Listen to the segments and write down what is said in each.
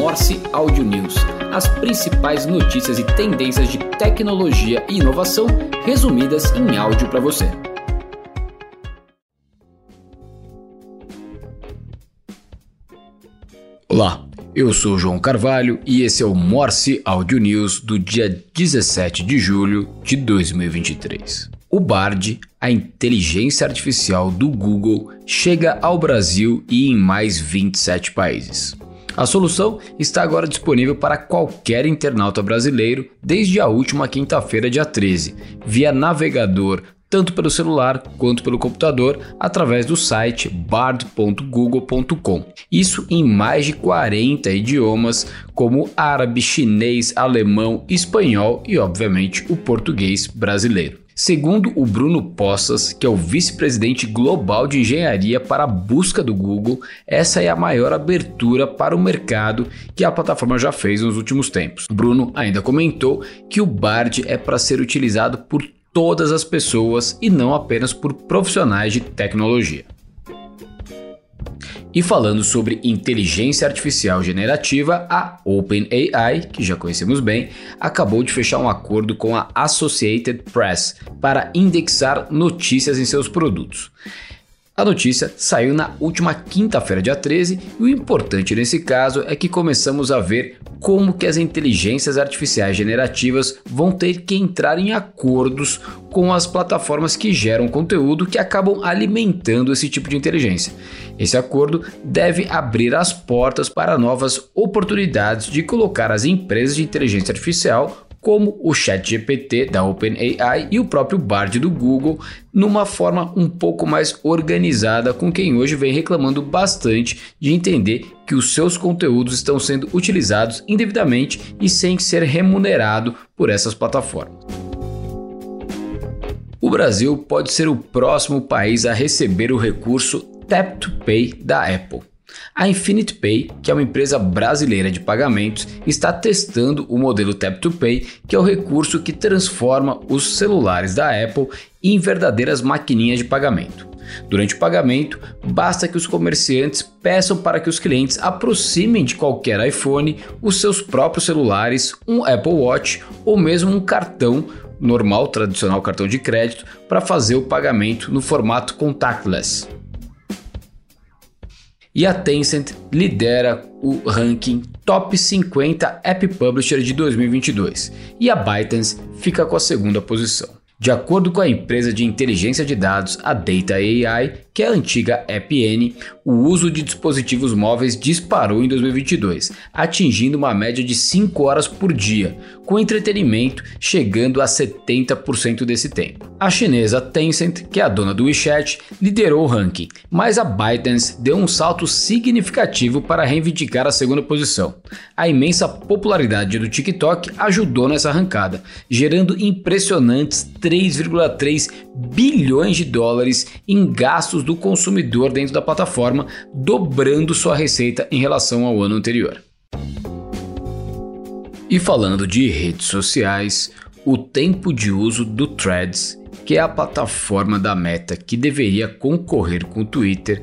Morse Audio News, as principais notícias e tendências de tecnologia e inovação resumidas em áudio para você. Olá, eu sou João Carvalho e esse é o Morse Audio News do dia 17 de julho de 2023. O Bard, a inteligência artificial do Google, chega ao Brasil e em mais 27 países. A solução está agora disponível para qualquer internauta brasileiro desde a última quinta-feira, dia 13, via navegador, tanto pelo celular quanto pelo computador, através do site bard.google.com. Isso em mais de 40 idiomas, como árabe, chinês, alemão, espanhol e, obviamente, o português brasileiro. Segundo o Bruno Poças, que é o vice-presidente global de engenharia para a busca do Google, essa é a maior abertura para o mercado que a plataforma já fez nos últimos tempos. Bruno ainda comentou que o Bard é para ser utilizado por todas as pessoas e não apenas por profissionais de tecnologia. E falando sobre inteligência artificial generativa, a OpenAI, que já conhecemos bem, acabou de fechar um acordo com a Associated Press para indexar notícias em seus produtos. A notícia saiu na última quinta-feira, dia 13, e o importante nesse caso é que começamos a ver como que as inteligências artificiais generativas vão ter que entrar em acordos com as plataformas que geram conteúdo que acabam alimentando esse tipo de inteligência. Esse acordo deve abrir as portas para novas oportunidades de colocar as empresas de inteligência artificial como o ChatGPT da OpenAI e o próprio Bard do Google, numa forma um pouco mais organizada com quem hoje vem reclamando bastante de entender que os seus conteúdos estão sendo utilizados indevidamente e sem ser remunerado por essas plataformas. O Brasil pode ser o próximo país a receber o recurso Tap to Pay da Apple. A Infinite Pay, que é uma empresa brasileira de pagamentos, está testando o modelo Tap to Pay, que é o recurso que transforma os celulares da Apple em verdadeiras maquininhas de pagamento. Durante o pagamento, basta que os comerciantes peçam para que os clientes aproximem de qualquer iPhone os seus próprios celulares, um Apple Watch ou mesmo um cartão normal, tradicional cartão de crédito, para fazer o pagamento no formato contactless e a Tencent lidera o ranking Top 50 App Publisher de 2022 e a ByteDance fica com a segunda posição. De acordo com a empresa de inteligência de dados, a Data AI, que é a antiga AppN, o uso de dispositivos móveis disparou em 2022, atingindo uma média de 5 horas por dia, com entretenimento chegando a 70% desse tempo. A chinesa Tencent, que é a dona do WeChat, liderou o ranking, mas a ByteDance deu um salto significativo para reivindicar a segunda posição. A imensa popularidade do TikTok ajudou nessa arrancada, gerando impressionantes 3,3 bilhões de dólares em gastos do consumidor dentro da plataforma, dobrando sua receita em relação ao ano anterior. E falando de redes sociais, o tempo de uso do Threads, que é a plataforma da Meta que deveria concorrer com o Twitter,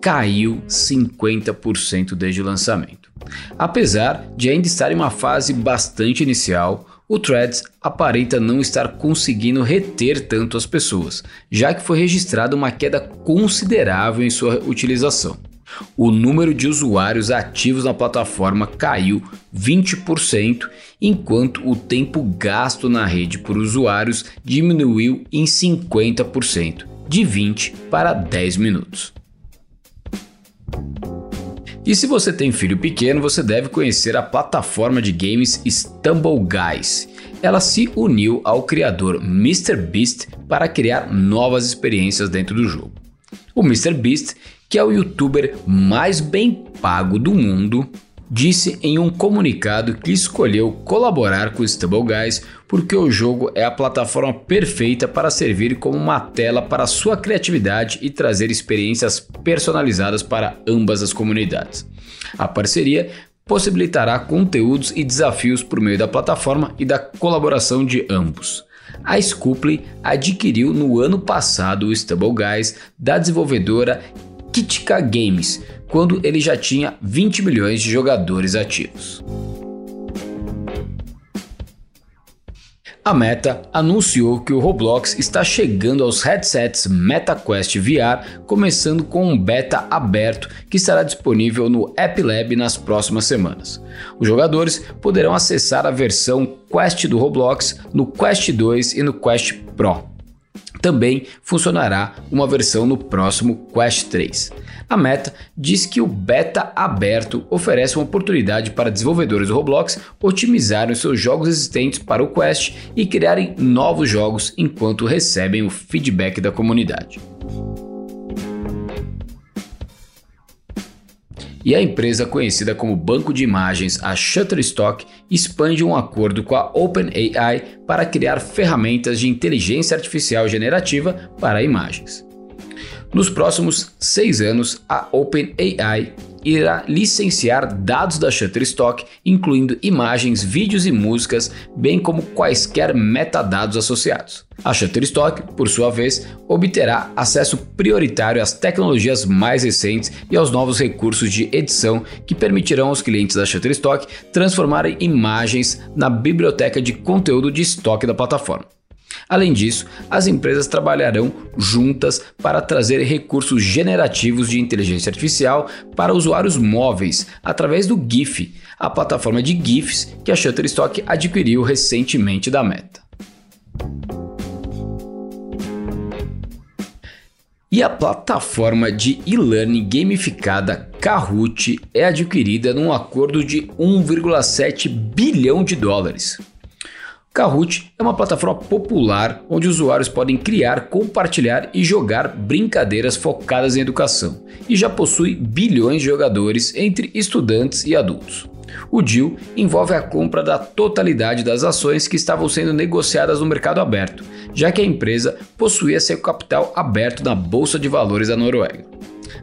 caiu 50% desde o lançamento. Apesar de ainda estar em uma fase bastante inicial, o Threads aparenta não estar conseguindo reter tanto as pessoas, já que foi registrada uma queda considerável em sua utilização. O número de usuários ativos na plataforma caiu 20%, enquanto o tempo gasto na rede por usuários diminuiu em 50%, de 20 para 10 minutos. E se você tem filho pequeno, você deve conhecer a plataforma de games Stumble Guys. Ela se uniu ao criador MrBeast para criar novas experiências dentro do jogo. O MrBeast, que é o youtuber mais bem pago do mundo, disse em um comunicado que escolheu colaborar com Stable Guys porque o jogo é a plataforma perfeita para servir como uma tela para sua criatividade e trazer experiências personalizadas para ambas as comunidades. A parceria possibilitará conteúdos e desafios por meio da plataforma e da colaboração de ambos. A Scoopley adquiriu no ano passado o Stable Guys da desenvolvedora Kitka Games quando ele já tinha 20 milhões de jogadores ativos. A Meta anunciou que o Roblox está chegando aos headsets MetaQuest VR, começando com um beta aberto que estará disponível no App Lab nas próximas semanas. Os jogadores poderão acessar a versão Quest do Roblox no Quest 2 e no Quest Pro. Também funcionará uma versão no próximo Quest 3. A Meta diz que o beta aberto oferece uma oportunidade para desenvolvedores do Roblox otimizarem seus jogos existentes para o Quest e criarem novos jogos enquanto recebem o feedback da comunidade. E a empresa conhecida como banco de imagens, a Shutterstock, expande um acordo com a OpenAI para criar ferramentas de inteligência artificial generativa para imagens. Nos próximos seis anos, a OpenAI irá licenciar dados da Shutterstock, incluindo imagens, vídeos e músicas, bem como quaisquer metadados associados. A Shutterstock, por sua vez, obterá acesso prioritário às tecnologias mais recentes e aos novos recursos de edição que permitirão aos clientes da Shutterstock transformarem imagens na biblioteca de conteúdo de estoque da plataforma. Além disso, as empresas trabalharão juntas para trazer recursos generativos de inteligência artificial para usuários móveis através do GIF, a plataforma de GIFs que a Shutterstock adquiriu recentemente da Meta. E a plataforma de e-learning gamificada Kahoot é adquirida num acordo de 1,7 bilhão de dólares. Kahoot é uma plataforma popular onde usuários podem criar, compartilhar e jogar brincadeiras focadas em educação e já possui bilhões de jogadores entre estudantes e adultos. O deal envolve a compra da totalidade das ações que estavam sendo negociadas no mercado aberto, já que a empresa possuía seu capital aberto na Bolsa de Valores da Noruega.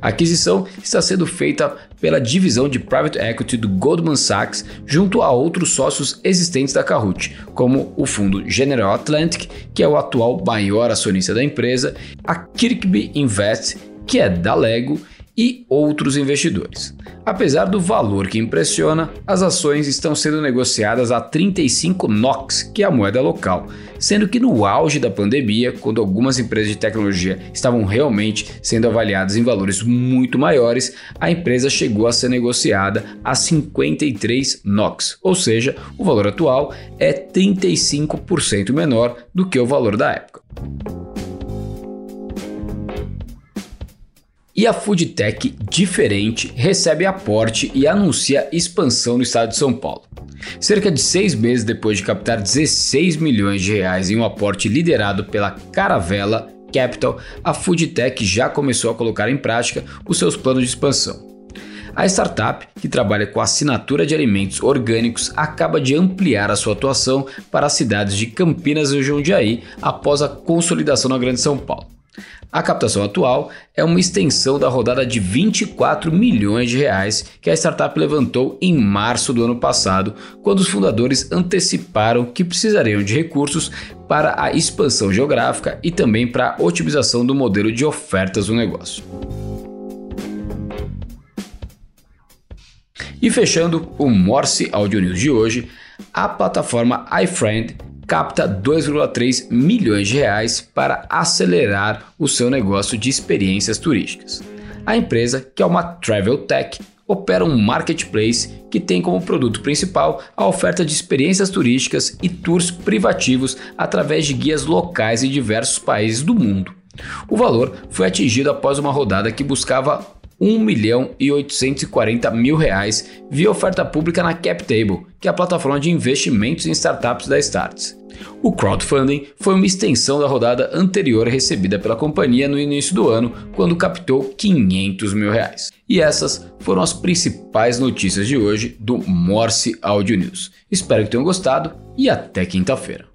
A aquisição está sendo feita pela divisão de Private Equity do Goldman Sachs junto a outros sócios existentes da Kahoot, como o fundo General Atlantic, que é o atual maior acionista da empresa, a Kirkby Invest, que é da Lego, e outros investidores. Apesar do valor que impressiona, as ações estão sendo negociadas a 35 NOX, que é a moeda local, sendo que no auge da pandemia, quando algumas empresas de tecnologia estavam realmente sendo avaliadas em valores muito maiores, a empresa chegou a ser negociada a 53 NOX, ou seja, o valor atual é 35% menor do que o valor da época. E a Foodtech Diferente recebe aporte e anuncia expansão no estado de São Paulo. Cerca de seis meses depois de captar 16 milhões de reais em um aporte liderado pela Caravela Capital, a Foodtech já começou a colocar em prática os seus planos de expansão. A startup, que trabalha com assinatura de alimentos orgânicos, acaba de ampliar a sua atuação para as cidades de Campinas e Jundiaí após a consolidação na Grande São Paulo. A captação atual é uma extensão da rodada de 24 milhões de reais que a startup levantou em março do ano passado, quando os fundadores anteciparam que precisariam de recursos para a expansão geográfica e também para a otimização do modelo de ofertas do negócio. E fechando o Morse Audio News de hoje, a plataforma iFriend capta 2,3 milhões de reais para acelerar o seu negócio de experiências turísticas. A empresa, que é uma travel tech, opera um marketplace que tem como produto principal a oferta de experiências turísticas e tours privativos através de guias locais em diversos países do mundo. O valor foi atingido após uma rodada que buscava 1 milhão e 840 mil reais via oferta pública na CapTable, que é a plataforma de investimentos em startups da Starts. O crowdfunding foi uma extensão da rodada anterior recebida pela companhia no início do ano, quando captou 500 mil reais. E essas foram as principais notícias de hoje do Morse Audio News. Espero que tenham gostado e até quinta-feira.